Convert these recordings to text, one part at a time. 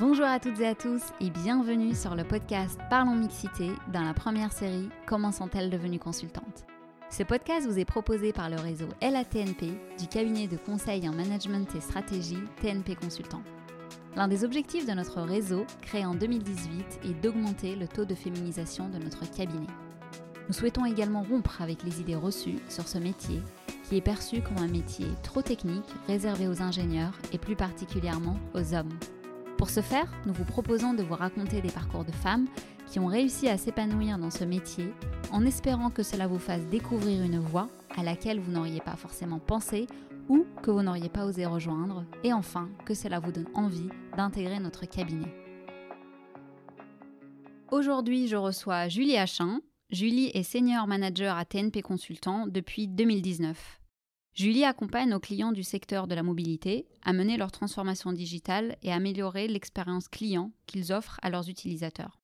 Bonjour à toutes et à tous et bienvenue sur le podcast Parlons Mixité dans la première série Comment sont-elles devenues consultantes? Ce podcast vous est proposé par le réseau LATNP du cabinet de conseil en management et stratégie TNP Consultant. L'un des objectifs de notre réseau, créé en 2018, est d'augmenter le taux de féminisation de notre cabinet. Nous souhaitons également rompre avec les idées reçues sur ce métier qui est perçu comme un métier trop technique, réservé aux ingénieurs et plus particulièrement aux hommes. Pour ce faire, nous vous proposons de vous raconter des parcours de femmes qui ont réussi à s'épanouir dans ce métier en espérant que cela vous fasse découvrir une voie à laquelle vous n'auriez pas forcément pensé ou que vous n'auriez pas osé rejoindre et enfin que cela vous donne envie d'intégrer notre cabinet. Aujourd'hui, je reçois Julie Achin. Julie est senior manager à TNP Consultant depuis 2019. Julie accompagne nos clients du secteur de la mobilité à mener leur transformation digitale et améliorer l'expérience client qu'ils offrent à leurs utilisateurs.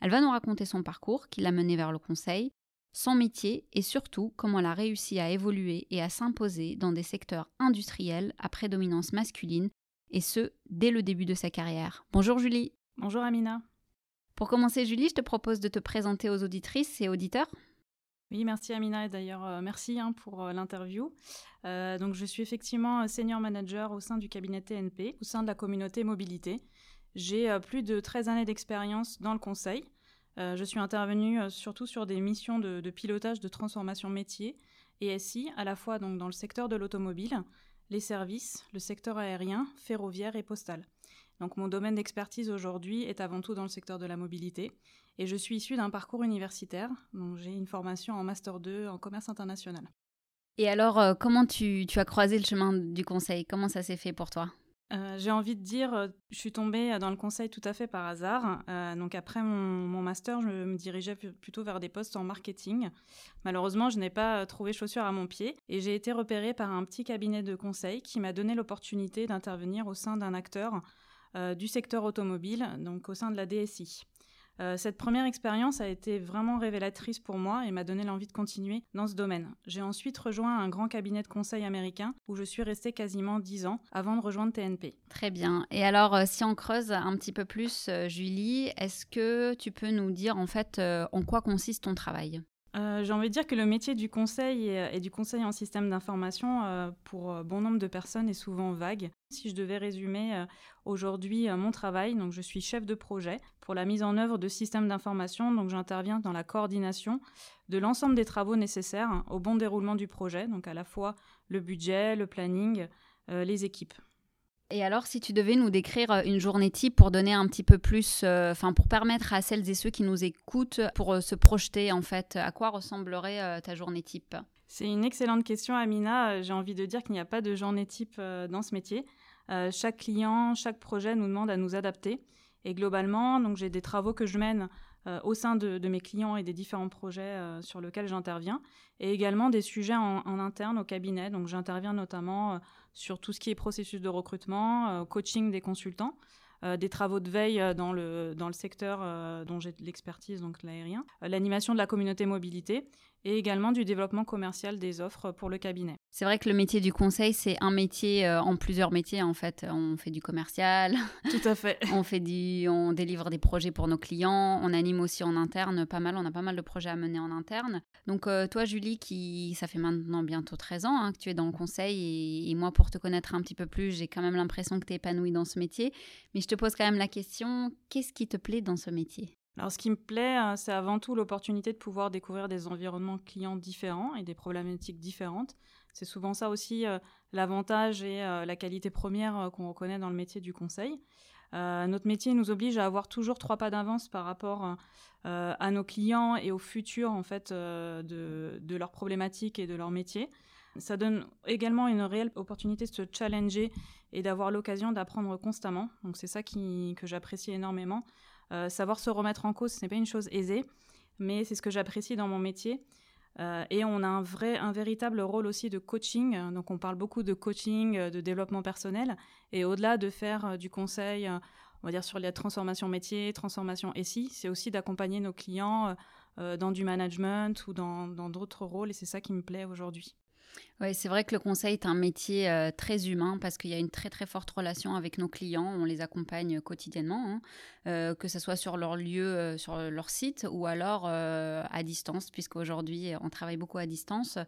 Elle va nous raconter son parcours qui l'a mené vers le conseil, son métier et surtout comment elle a réussi à évoluer et à s'imposer dans des secteurs industriels à prédominance masculine, et ce, dès le début de sa carrière. Bonjour Julie. Bonjour Amina. Pour commencer Julie, je te propose de te présenter aux auditrices et auditeurs. Oui, merci Amina et d'ailleurs euh, merci hein, pour euh, l'interview. Euh, donc je suis effectivement senior manager au sein du cabinet TNP, au sein de la communauté mobilité. J'ai plus de 13 années d'expérience dans le conseil. je suis intervenue surtout sur des missions de, pilotage de transformation métier et SI, à la fois dans le secteur de l'automobile, les services, le secteur aérien, ferroviaire et postal. Donc mon domaine d'expertise aujourd'hui est avant tout dans le secteur de la mobilité et je suis issue d'un parcours universitaire. Donc j'ai une formation en master 2 en commerce international. Et alors euh, comment tu, as croisé le chemin du conseil? Comment ça s'est fait pour toi? Euh, j'ai envie de dire, euh, je suis tombée dans le conseil tout à fait par hasard. donc après mon, mon, master, je me dirigeais plutôt vers des postes en marketing. Malheureusement, je n'ai pas trouvé chaussure à mon pied et j'ai été repérée par un petit cabinet de conseil qui m'a donné l'opportunité d'intervenir au sein d'un acteur du secteur automobile, donc au sein de la DSI. Euh, cette première expérience a été vraiment révélatrice pour moi et m'a donné l'envie de continuer dans ce domaine. J'ai ensuite rejoint un grand cabinet de conseil américain où je suis restée quasiment 10 ans avant de rejoindre TNP. Très bien. Et alors, euh, si on creuse un petit peu plus, Julie, est-ce que tu peux nous dire en fait en quoi consiste ton travail? Euh, j'ai envie de dire que le métier du conseil et, du conseil en système d'information, euh, pour bon nombre de personnes, est souvent vague. Si je devais résumer euh, aujourd'hui mon travail, donc je suis chef de projet pour la mise en œuvre de systèmes d'information, donc j'interviens dans la coordination de l'ensemble des travaux nécessaires au bon déroulement du projet, donc à la fois le budget, le planning, les équipes. Et alors, si tu devais nous décrire euh, une journée type pour donner un petit peu plus, euh, enfin, pour permettre à celles et ceux qui nous écoutent pour euh, se projeter, en fait, à quoi ressemblerait ta journée type? C'est une excellente question, Amina. J'ai envie de dire qu'il n'y a pas de journée type dans ce métier. chaque client, chaque projet nous demande à nous adapter. Et globalement, donc j'ai des travaux que je mène au sein de, mes clients et des différents projets sur lesquels j'interviens, et également des sujets en, interne au cabinet. Donc j'interviens notamment sur tout ce qui est processus de recrutement, euh, coaching des consultants. Euh, des travaux de veille euh, dans le, dans le secteur dont j'ai l'expertise, donc l'aérien, l'animation de la communauté mobilité et également du développement commercial des offres pour le cabinet. C'est vrai que le métier du conseil, c'est un métier euh, en plusieurs métiers en fait. On fait du commercial. Tout à fait. on fait du, on délivre des projets pour nos clients. On anime aussi en interne pas mal. On a pas mal de projets à mener en interne. Donc euh, toi, Julie, qui ça fait maintenant bientôt 13 ans hein, que tu es dans le conseil et, et, moi, pour te connaître un petit peu plus, j'ai quand même l'impression que tu es épanouie dans ce métier. Mais je te pose quand même la question, qu'est-ce qui te plaît dans ce métier? Alors, ce qui me plaît, euh, c'est avant tout l'opportunité de pouvoir découvrir des environnements clients différents et des problématiques différentes. C'est souvent ça aussi euh, l'avantage et euh, la qualité première qu'on reconnaît dans le métier du conseil. notre métier nous oblige à avoir toujours trois pas d'avance par rapport à nos clients et au futur en fait de, de leurs problématiques et de leur métier. Ça donne également une réelle opportunité de se challenger et d'avoir l'occasion d'apprendre constamment. Donc c'est ça que j'apprécie énormément. Euh, savoir se remettre en cause, ce n'est pas une chose aisée, mais c'est ce que j'apprécie dans mon métier. Euh, et on a un vrai, un véritable rôle aussi de coaching. Donc, on parle beaucoup de coaching, euh, de développement personnel. Et au-delà de faire du conseil, on va dire sur la transformation métier, transformation SI, c'est aussi d'accompagner nos clients dans du management ou dans d'autres rôles. Et c'est ça qui me plaît aujourd'hui. Oui, c'est vrai que le conseil est un métier euh, très humain parce qu'il y a une très très forte relation avec nos clients. On les accompagne quotidiennement, hein, euh, que ce soit sur leur lieu, euh, sur leur site ou alors à distance, puisqu'aujourd'hui on travaille beaucoup à distance.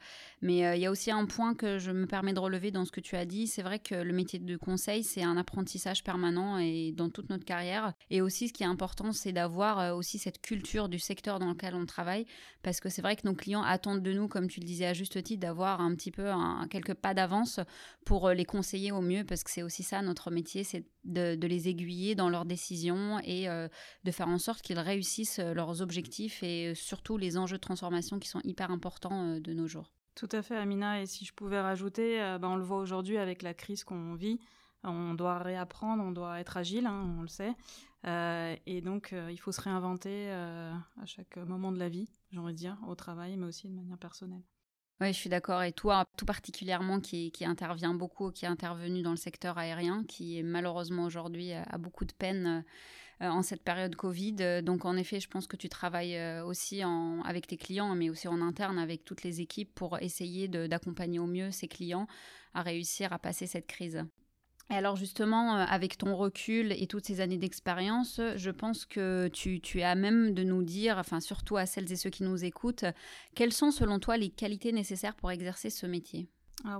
Mais il y a aussi un point que je me permets de relever dans ce que tu as dit. C'est vrai que le métier de conseil, c'est un apprentissage permanent et dans toute notre carrière. Et aussi, ce qui est important, c'est d'avoir aussi cette culture du secteur dans lequel on travaille parce que c'est vrai que nos clients attendent de nous, comme tu le disais à juste titre, d'avoir un petit peu un, quelques pas d'avance pour euh, les conseiller au mieux, parce que c'est aussi ça notre métier, c'est de, les aiguiller dans leurs décisions et euh, de faire en sorte qu'ils réussissent euh, leurs objectifs et surtout les enjeux de transformation qui sont hyper importants de nos jours. Tout à fait, Amina. Et si je pouvais rajouter, ben, on le voit aujourd'hui avec la crise qu'on vit. On doit réapprendre, on doit être agile, hein, on le sait. et donc, il faut se réinventer à chaque moment de la vie, j'ai envie de dire, au travail, mais aussi de manière personnelle. Oui, je suis d'accord. Et toi, tout particulièrement, qui, intervient beaucoup, qui est intervenu dans le secteur aérien, qui malheureusement aujourd'hui euh, a beaucoup de peine euh, en cette période Covid. Donc, en effet, je pense que tu travailles euh, aussi avec tes clients, mais aussi en interne avec toutes les équipes pour essayer d'accompagner au mieux ces clients à réussir à passer cette crise. Et alors justement, euh, avec ton recul et toutes ces années d'expérience, je pense que tu, es à même de nous dire, enfin surtout à celles et ceux qui nous écoutent, quelles sont selon toi les qualités nécessaires pour exercer ce métier?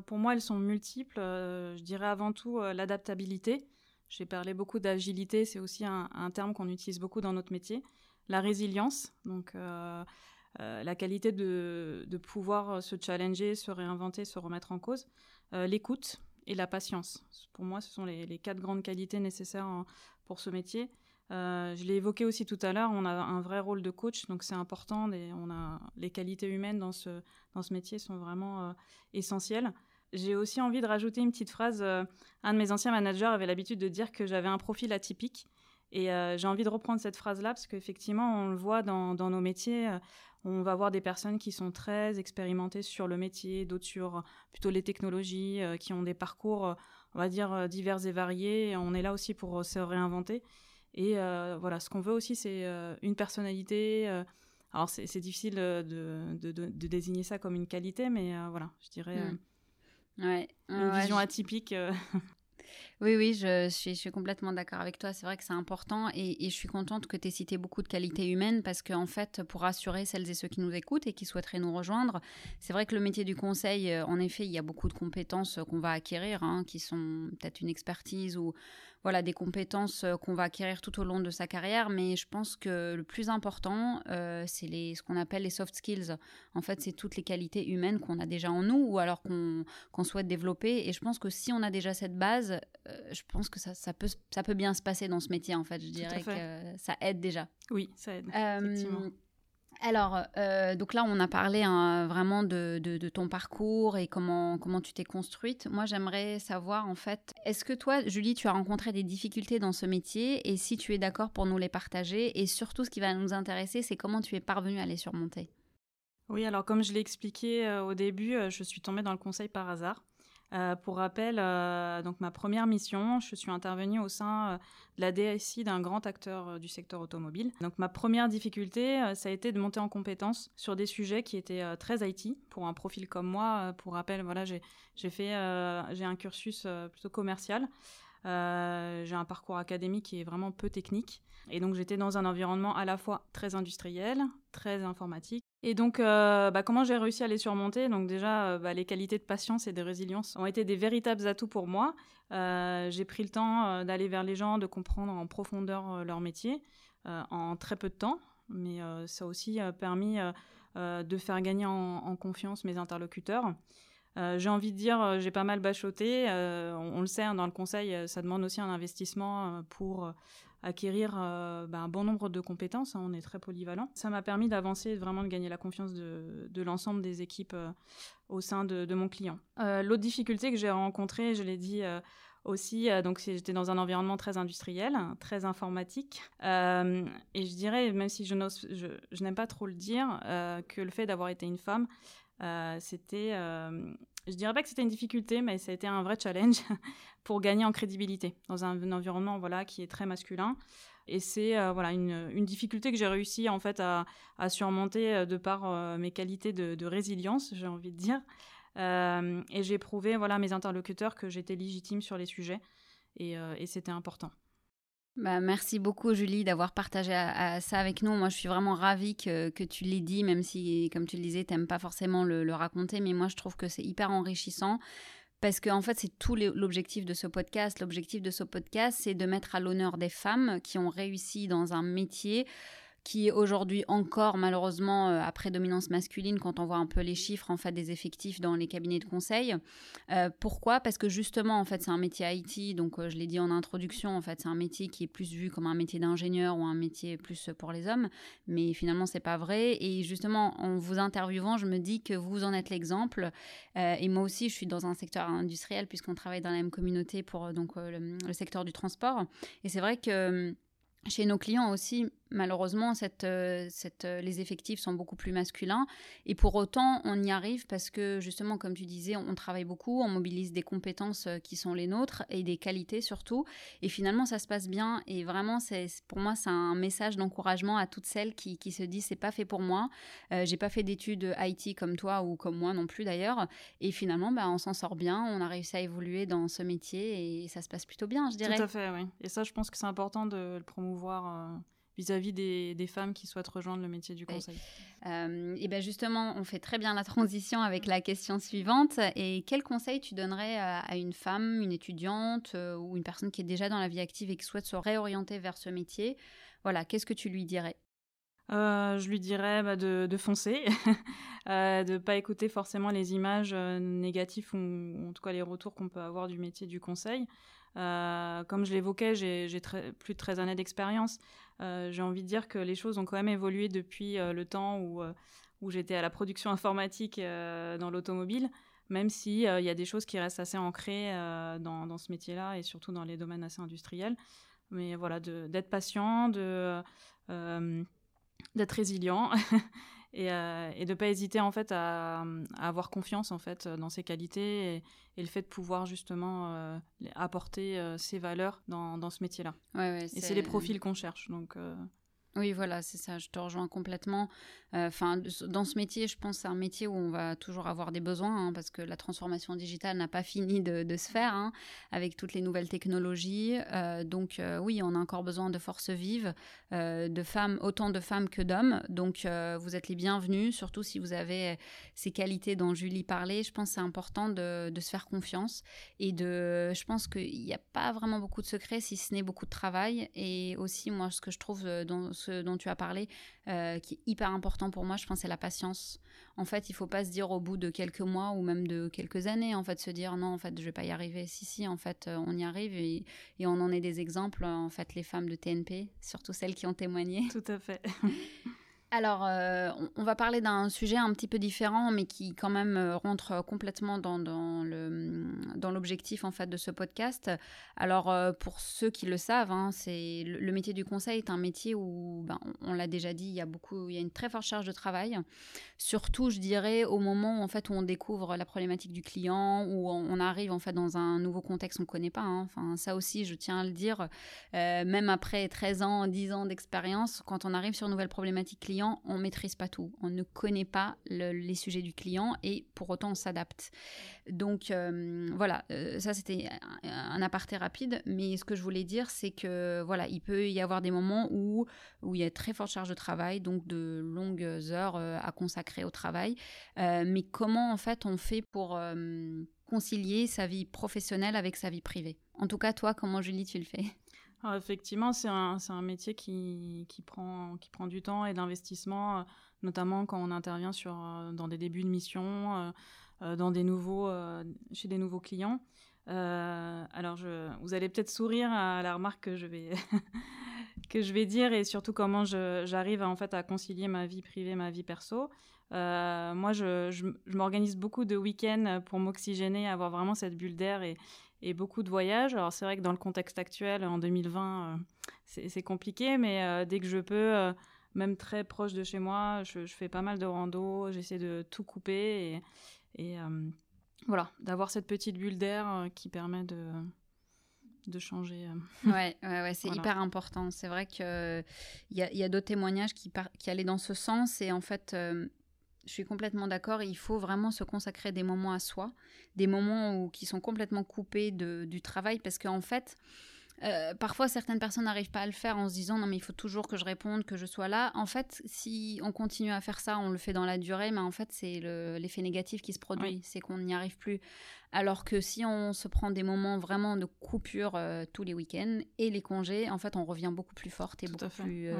Pour moi, elles sont multiples. Euh, je dirais avant tout euh, l'adaptabilité. J'ai parlé beaucoup d'agilité, c'est aussi un, terme qu'on utilise beaucoup dans notre métier. La résilience, donc la qualité de, pouvoir se challenger, se réinventer, se remettre en cause. L'écoute, et la patience. Pour moi, ce sont les, quatre grandes qualités nécessaires pour ce métier. Euh, je l'ai évoqué aussi tout à l'heure, on a un vrai rôle de coach, donc c'est important. on a, les qualités humaines dans ce, dans ce métier sont vraiment euh, essentielles. J'ai aussi envie de rajouter une petite phrase. Euh, un de mes anciens managers avait l'habitude de dire que j'avais un profil atypique. Et j'ai envie de reprendre cette phrase-là parce qu'effectivement, on le voit dans, dans nos métiers. On va voir des personnes qui sont très expérimentées sur le métier, d'autres sur plutôt les technologies, euh, qui ont des parcours, euh, on va dire, euh, divers et variés. On est là aussi pour se réinventer. Et voilà, ce qu'on veut aussi, c'est une personnalité. alors, c'est difficile de, désigner ça comme une qualité, mais voilà, je dirais mmh. une vision atypique. Oui, oui, je, suis, complètement d'accord avec toi. C'est vrai que c'est important et, je suis contente que tu aies cité beaucoup de qualités humaines parce qu'en fait, pour rassurer celles et ceux qui nous écoutent et qui souhaiteraient nous rejoindre, c'est vrai que le métier du conseil, euh, en effet, il y a beaucoup de compétences qu'on va acquérir, hein, qui sont peut-être une expertise ou voilà des compétences euh, qu'on va acquérir tout au long de sa carrière. Mais je pense que le plus important, euh, c'est les, ce qu'on appelle les soft skills. En fait, c'est toutes les qualités humaines qu'on a déjà en nous ou alors qu'on souhaite développer. Et je pense que si on a déjà cette base, euh, je pense que ça, ça, peut, ça peut bien se passer dans ce métier. En fait, je dirais que ça aide déjà. Oui, ça aide. effectivement. Alors, euh, donc là, on a parlé hein, vraiment de, ton parcours et comment, tu t'es construite. Moi, j'aimerais savoir, en fait, est-ce que toi, Julie, tu as rencontré des difficultés dans ce métier? Et si tu es d'accord pour nous les partager? Et surtout, ce qui va nous intéresser, c'est comment tu es parvenue à les surmonter? Oui, alors comme je l'ai expliqué euh, au début, euh, je suis tombée dans le conseil par hasard. Euh, pour rappel, euh, donc ma première mission, je suis intervenue au sein euh, de la DSI d'un grand acteur du secteur automobile. Donc ma première difficulté, ça a été de monter en compétence sur des sujets qui étaient très IT pour un profil comme moi. pour rappel, voilà, j'ai fait, j'ai un cursus plutôt commercial. J'ai un parcours académique qui est vraiment peu technique. Et donc j'étais dans un environnement à la fois très industriel, très informatique. Et donc euh, bah, comment j'ai réussi à les surmonter? Donc déjà, euh, bah, les qualités de patience et de résilience ont été des véritables atouts pour moi. Euh, j'ai pris le temps d'aller vers les gens, de comprendre en profondeur leur métier en très peu de temps. Mais ça a aussi permis de faire gagner en, confiance mes interlocuteurs. J'ai envie de dire, j'ai pas mal bachoté. On, le sait, hein, dans le conseil, ça demande aussi un investissement pour acquérir euh, bah, un bon nombre de compétences. Hein, on est très polyvalent. Ça m'a permis d'avancer, vraiment de gagner la confiance de, l'ensemble des équipes euh, au sein de, mon client. Euh, l'autre difficulté que j'ai rencontrée, je l'ai dit aussi, donc j'étais dans un environnement très industriel, très informatique. et je dirais, même si je, je, je n'aime pas trop le dire, que le fait d'avoir été une femme, c'était je dirais pas que c'était une difficulté, mais ça a été un vrai challenge pour gagner en crédibilité dans un, environnement voilà qui est très masculin. Et c'est euh, voilà une, difficulté que j'ai réussi en fait à, surmonter euh, de par euh, mes qualités de, de résilience, j'ai envie de dire. et j'ai prouvé voilà, à mes interlocuteurs que j'étais légitime sur les sujets et, c'était important. Bah, merci beaucoup Julie d'avoir partagé ça avec nous. Moi je suis vraiment ravie que, tu l'aies dit, même si comme tu le disais, tu n'aimes pas forcément le, le, raconter, mais moi je trouve que c'est hyper enrichissant parce qu'en en fait, c'est tout l'objectif de ce podcast. L'objectif de ce podcast, c'est de mettre à l'honneur des femmes qui ont réussi dans un métier qui aujourd'hui encore malheureusement euh, à prédominance masculine quand on voit un peu les chiffres en fait des effectifs dans les cabinets de conseil. Euh, pourquoi? Parce que justement en fait c'est un métier IT, donc euh, je l'ai dit en introduction en fait c'est un métier qui est plus vu comme un métier d'ingénieur ou un métier plus pour les hommes, mais finalement c'est pas vrai. Et justement en vous interviewant je me dis que vous en êtes l'exemple. et moi aussi je suis dans un secteur industriel puisqu'on travaille dans la même communauté pour donc le secteur du transport. Et c'est vrai que chez nos clients aussi, malheureusement, cette, euh, cette, euh, les effectifs sont beaucoup plus masculins. Et pour autant, on y arrive parce que, justement, comme tu disais, on travaille beaucoup, on mobilise des compétences euh, qui sont les nôtres et des qualités surtout. Et finalement, ça se passe bien. Et vraiment, c'est, pour moi, c'est un message d'encouragement à toutes celles qui, qui se disent c'est pas fait pour moi. j'ai pas fait d'études IT comme toi ou comme moi non plus d'ailleurs. Et finalement, bah, on s'en sort bien. On a réussi à évoluer dans ce métier et ça se passe plutôt bien, je dirais. Tout à fait, oui. Et ça, je pense que c'est important de le promouvoir vis-à-vis des, femmes qui souhaitent rejoindre le métier du conseil euh, Et bien justement, on fait très bien la transition avec la question suivante. Et quel conseil tu donnerais à, une femme, une étudiante euh, ou une personne qui est déjà dans la vie active et qui souhaite se réorienter vers ce métier? Voilà, qu'est-ce que tu lui dirais? Euh, je lui dirais bah, de, foncer, de ne pas écouter forcément les images négatives ou, en tout cas les retours qu'on peut avoir du métier du conseil. Comme je l'évoquais, j'ai plus de 13 années d'expérience. Euh, j'ai envie de dire que les choses ont quand même évolué depuis euh, le temps où, euh, j'étais à la production informatique dans l'automobile, même s'il il y a des choses qui restent assez ancrées dans, ce métier-là et surtout dans les domaines assez industriels. Mais voilà, d'être patient, d'être résilient et, et de ne pas hésiter en fait à, avoir confiance en fait dans ses qualités et, le fait de pouvoir justement euh, apporter euh, ses valeurs dans, dans ce métier-là. Ouais, et c'est les profils qu'on cherche donc. Oui, voilà, c'est ça, je te rejoins complètement. Euh, enfin, dans ce métier, je pense c'est un métier où on va toujours avoir des besoins, hein, parce que la transformation digitale n'a pas fini de, se faire, hein, avec toutes les nouvelles technologies. Euh, donc euh, oui, on a encore besoin de forces vives, de femmes, autant de femmes que d'hommes. Donc vous êtes les bienvenus, surtout si vous avez ces qualités dont Julie parlait. Je pense c'est important de, de, se faire confiance et de. Je pense qu'il n'y a pas vraiment beaucoup de secrets, si ce n'est beaucoup de travail. Et aussi, moi, ce que je trouve dans ce dont tu as parlé, euh, qui est hyper important pour moi, je pense, c'est la patience. En fait, il faut pas se dire au bout de quelques mois ou même de quelques années, en fait, se dire non, en fait, je vais pas y arriver. Si, si, en fait, euh, on y arrive et, et on en est des exemples, en fait, les femmes de TNP, surtout celles qui ont témoigné. Tout à fait. Alors, euh, on, va parler d'un sujet un petit peu différent, mais qui quand même euh, rentre complètement dans, dans l'objectif en fait de ce podcast. Alors, euh, pour ceux qui le savent, hein, c'est le, métier du conseil est un métier où, ben, on, l'a déjà dit, il y a beaucoup, il y a une très forte charge de travail. Surtout, je dirais, au moment en fait où on découvre la problématique du client, où on, arrive en fait dans un nouveau contexte qu'on ne connaît pas. Hein. Enfin, ça aussi, je tiens à le dire, même après 13 ans, 10 ans d'expérience, quand on arrive sur une nouvelle problématique client on maîtrise pas tout, on ne connaît pas les sujets du client et pour autant on s'adapte. Donc euh, voilà, euh, ça c'était un, aparté rapide, mais ce que je voulais dire c'est que voilà, il peut y avoir des moments où où il y a très forte charge de travail, donc de longues heures euh, à consacrer au travail. mais comment en fait on fait pour concilier sa vie professionnelle avec sa vie privée? En tout cas, toi, comment Julie, tu le fais? Effectivement, c'est un, un, métier qui, qui, prend, qui prend du temps et d'investissement, euh, notamment quand on intervient sur, euh, dans des débuts de mission, euh, dans des nouveaux, chez des nouveaux clients. alors, vous allez peut-être sourire à la remarque que je vais, que je vais dire et surtout comment j'arrive en fait à concilier ma vie privée, ma vie perso. moi, je, je, je m'organise beaucoup de week-ends pour m'oxygéner, avoir vraiment cette bulle d'air et, et beaucoup de voyages. Alors c'est vrai que dans le contexte actuel, en 2020, euh, c'est compliqué, mais euh, dès que je peux, euh, même très proche de chez moi, je, fais pas mal de rando, j'essaie de tout couper et, et voilà, d'avoir cette petite bulle d'air qui permet de de changer. Ouais, ouais, ouais c'est hyper important. C'est vrai qu'il y a, y a d'autres témoignages qui, qui allaient dans ce sens et en fait Je suis complètement d'accord. Il faut vraiment se consacrer des moments à soi, des moments où, qui sont complètement coupés de, du travail, parce qu'en fait, euh, parfois, certaines personnes n'arrivent pas à le faire en se disant non mais il faut toujours que je réponde, que je sois là. En fait, si on continue à faire ça, on le fait dans la durée, mais en fait c'est l'effet négatif qui se produit, c'est qu'on n'y arrive plus. Alors que si on se prend des moments vraiment de coupure euh, tous les week-ends et les congés, en fait on revient beaucoup plus forte et beaucoup plus euh,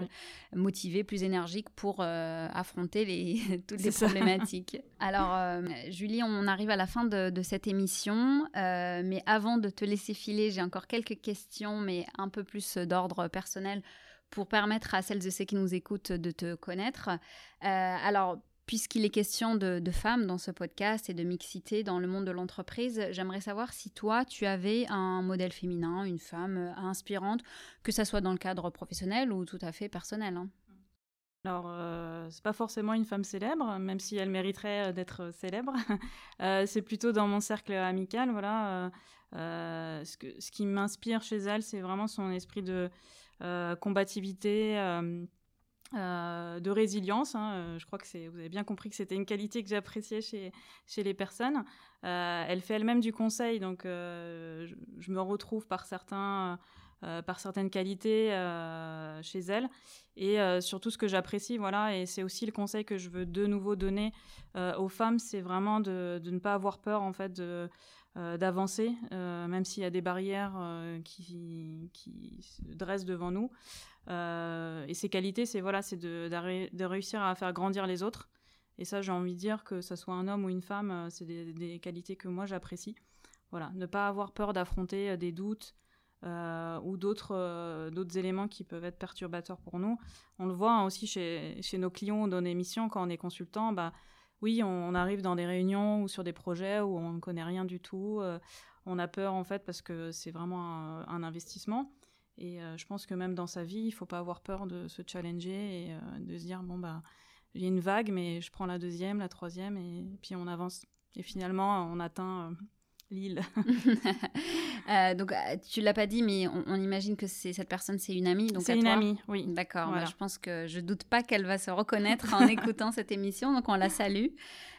motivée, plus énergique pour affronter les, toutes les problématiques. Alors Julie, on arrive à la fin de, de cette émission, mais avant de te laisser filer, j'ai encore quelques questions mais un peu plus d'ordre personnel pour permettre à celles et ceux qui nous écoutent de te connaître. Euh, alors, puisqu'il est question de, femmes dans ce podcast et de mixité dans le monde de l'entreprise, j'aimerais savoir si toi, tu avais un modèle féminin, une femme inspirante, que ça soit dans le cadre professionnel ou tout à fait personnel. Hein. Alors, euh, c'est pas forcément une femme célèbre, même si elle mériterait euh, d'être célèbre. Euh, c'est plutôt dans mon cercle amical, voilà. Euh, ce, qui m'inspire chez elle, c'est vraiment son esprit de euh, combativité. Euh, de résilience. Hein. je crois que vous avez bien compris que c'était une qualité que j'appréciais chez, chez les personnes. elle fait elle-même du conseil, donc je, me retrouve par certaines qualités chez elle. Et surtout ce que j'apprécie, voilà, et c'est aussi le conseil que je veux de nouveau donner aux femmes, c'est vraiment de, ne pas avoir peur en fait euh, d'avancer, euh, même s'il y a des barrières euh, qui, se dressent devant nous. Et ces qualités, c'est voilà, c'est de, réussir à faire grandir les autres. Et ça, j'ai envie de dire que ce soit un homme ou une femme, c'est des, qualités que moi j'apprécie. Voilà, ne pas avoir peur d'affronter des doutes, ou d'autres éléments qui peuvent être perturbateurs pour nous. On le voit hein, aussi chez, nos clients dans nos missions, quand on est consultant, bah, oui, on, arrive dans des réunions ou sur des projets où on ne connaît rien du tout. Euh, on a peur en fait parce que c'est vraiment un, investissement. Et euh, je pense que même dans sa vie, il faut pas avoir peur de se challenger et euh, de se dire bon bah il y a une vague, mais je prends la deuxième, la troisième et puis on avance. Et finalement, on atteint Lille. Euh, donc, euh, tu l'as pas dit, mais on, imagine que c'est cette personne, c'est une amie. C'est une amie, oui. D'accord. Bah, je pense que je doute pas qu'elle va se reconnaître en écoutant cette émission, donc on la salue.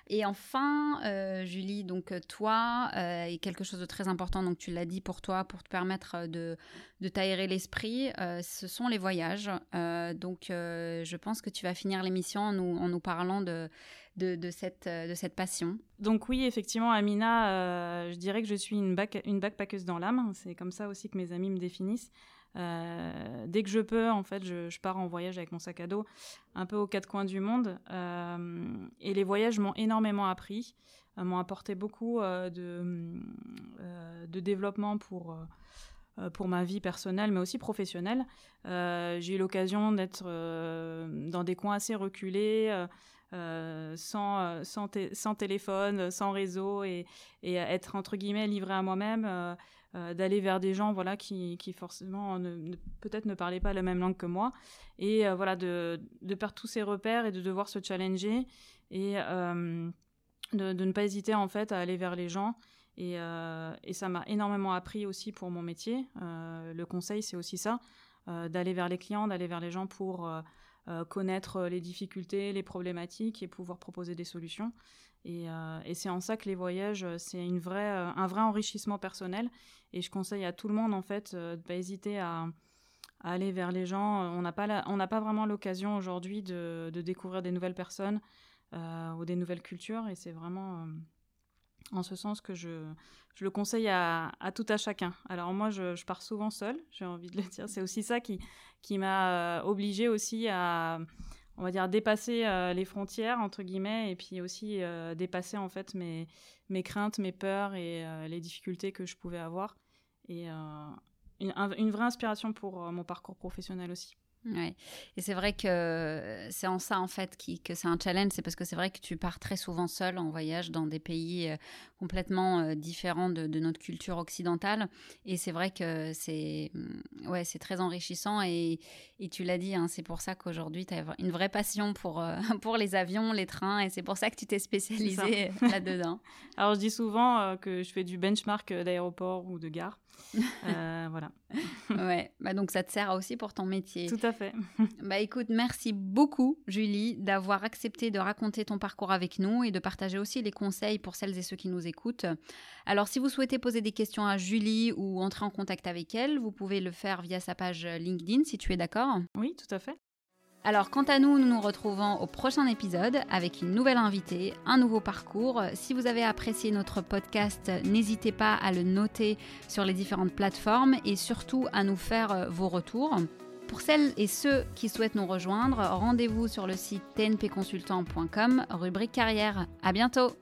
Et enfin, euh, Julie, donc toi, et quelque chose de très important, donc tu l'as dit pour toi, pour te permettre de, de t'aérer l'esprit, ce sont les voyages. donc, je pense que tu vas finir l'émission en nous, en nous parlant de de, cette, euh, de cette passion Donc oui, effectivement, Amina, euh, je dirais que je suis une, bac, une backpackeuse dans l'âme. C'est comme ça aussi que mes amis me définissent. Euh, dès que je peux, en fait, je, pars en voyage avec mon sac à dos, un peu aux quatre coins du monde. et les voyages m'ont énormément appris, m'ont apporté beaucoup de, de développement pour pour ma vie personnelle, mais aussi professionnelle. j'ai eu l'occasion d'être dans des coins assez reculés, euh, sans, euh, sans, téléphone, sans réseau et, être entre guillemets livré à moi-même, euh, d'aller vers des gens voilà qui, forcément ne, peut-être ne parlaient pas la même langue que moi et voilà de, perdre tous ces repères et de devoir se challenger et de, ne pas hésiter en fait à aller vers les gens et ça m'a énormément appris aussi pour mon métier. le conseil c'est aussi ça, d'aller vers les clients, d'aller vers les gens pour euh, connaître les difficultés, les problématiques et pouvoir proposer des solutions. Et, euh, c'est en ça que les voyages, c'est une vraie, euh, un vrai enrichissement personnel. Et je conseille à tout le monde, en fait, de pas hésiter à, aller vers les gens. On n'a pas, pas vraiment l'occasion aujourd'hui de, découvrir des nouvelles personnes ou des nouvelles cultures. Et c'est vraiment en ce sens que je, je le conseille à, tout à chacun. Alors moi, je, pars souvent seule, j'ai envie de le dire. C'est aussi ça qui, qui m'a euh, obligée aussi à, on va dire, dépasser euh, les frontières, entre guillemets, et puis aussi euh, dépasser en fait mes, mes craintes, mes peurs et les difficultés que je pouvais avoir. Et une, vraie inspiration pour mon parcours professionnel aussi. Ouais. Et c'est vrai que c'est en ça, en fait, qui, que c'est un challenge. C'est parce que c'est vrai que tu pars très souvent seul en voyage dans des pays euh, complètement euh, différents de, de, notre culture occidentale. Et c'est vrai que c'est mm, ouais, c'est très enrichissant. Et, et tu l'as dit, hein, c'est pour ça qu'aujourd'hui, tu as une vraie passion pour, euh, pour les avions, les trains. Et c'est pour ça que tu t'es spécialisée là-dedans. Alors, je dis souvent que je fais du benchmark d'aéroport ou de gare. Voilà. ouais, bah donc ça te sert aussi pour ton métier. Tout à fait. bah écoute, merci beaucoup Julie d'avoir accepté de raconter ton parcours avec nous et de partager aussi les conseils pour celles et ceux qui nous écoutent. Alors si vous souhaitez poser des questions à Julie ou entrer en contact avec elle, vous pouvez le faire via sa page LinkedIn si tu es d'accord. Oui, tout à fait. Alors quant à nous, nous nous retrouvons au prochain épisode avec une nouvelle invitée, un nouveau parcours. Si vous avez apprécié notre podcast, n'hésitez pas à le noter sur les différentes plateformes et surtout à nous faire euh, vos retours. Pour celles et ceux qui souhaitent nous rejoindre, rendez-vous sur le site tnpconsultant.com, rubrique carrière. À bientôt!